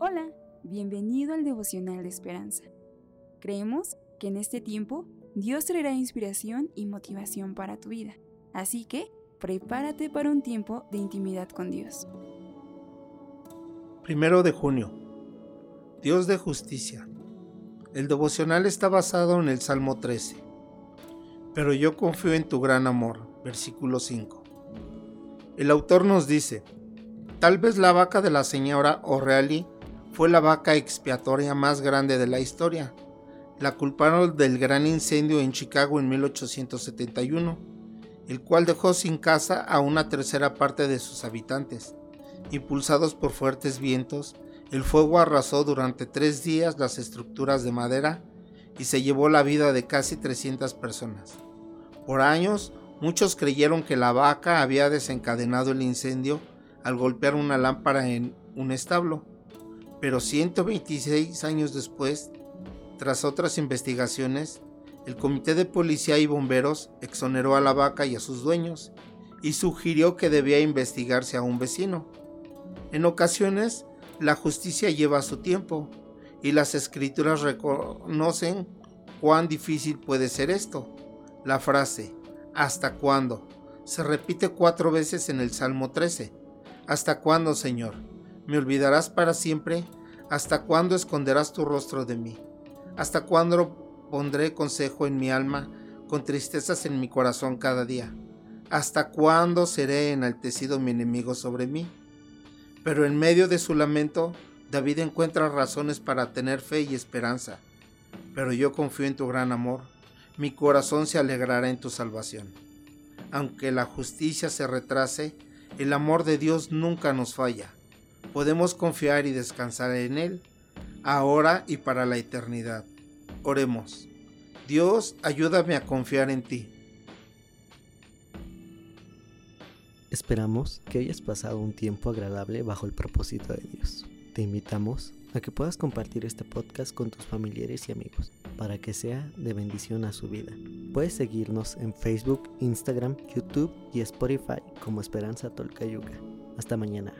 Hola, bienvenido al devocional de esperanza. Creemos que en este tiempo Dios traerá inspiración y motivación para tu vida, así que prepárate para un tiempo de intimidad con Dios. Primero de junio. Dios de justicia. El devocional está basado en el Salmo 13. Pero yo confío en tu gran amor. Versículo 5. El autor nos dice, tal vez la vaca de la señora O'Reilly fue la vaca expiatoria más grande de la historia. La culparon del gran incendio en Chicago en 1871, el cual dejó sin casa a una tercera parte de sus habitantes. Impulsados por fuertes vientos, el fuego arrasó durante tres días las estructuras de madera y se llevó la vida de casi 300 personas. Por años, muchos creyeron que la vaca había desencadenado el incendio al golpear una lámpara en un establo pero 126 años después, tras otras investigaciones, el Comité de Policía y Bomberos exoneró a la vaca y a sus dueños y sugirió que debía investigarse a un vecino. En ocasiones, la justicia lleva su tiempo y las escrituras reconocen cuán difícil puede ser esto. La frase, ¿hasta cuándo? se repite cuatro veces en el Salmo 13. ¿Hasta cuándo, Señor? ¿Me olvidarás para siempre? ¿Hasta cuándo esconderás tu rostro de mí? ¿Hasta cuándo pondré consejo en mi alma, con tristezas en mi corazón cada día? ¿Hasta cuándo seré enaltecido mi enemigo sobre mí? Pero en medio de su lamento, David encuentra razones para tener fe y esperanza. Pero yo confío en tu gran amor, mi corazón se alegrará en tu salvación. Aunque la justicia se retrase, el amor de Dios nunca nos falla podemos confiar y descansar en Él, ahora y para la eternidad. Oremos. Dios, ayúdame a confiar en ti. Esperamos que hayas pasado un tiempo agradable bajo el propósito de Dios. Te invitamos a que puedas compartir este podcast con tus familiares y amigos para que sea de bendición a su vida. Puedes seguirnos en Facebook, Instagram, YouTube y Spotify como Esperanza Tolcayuca. Hasta mañana.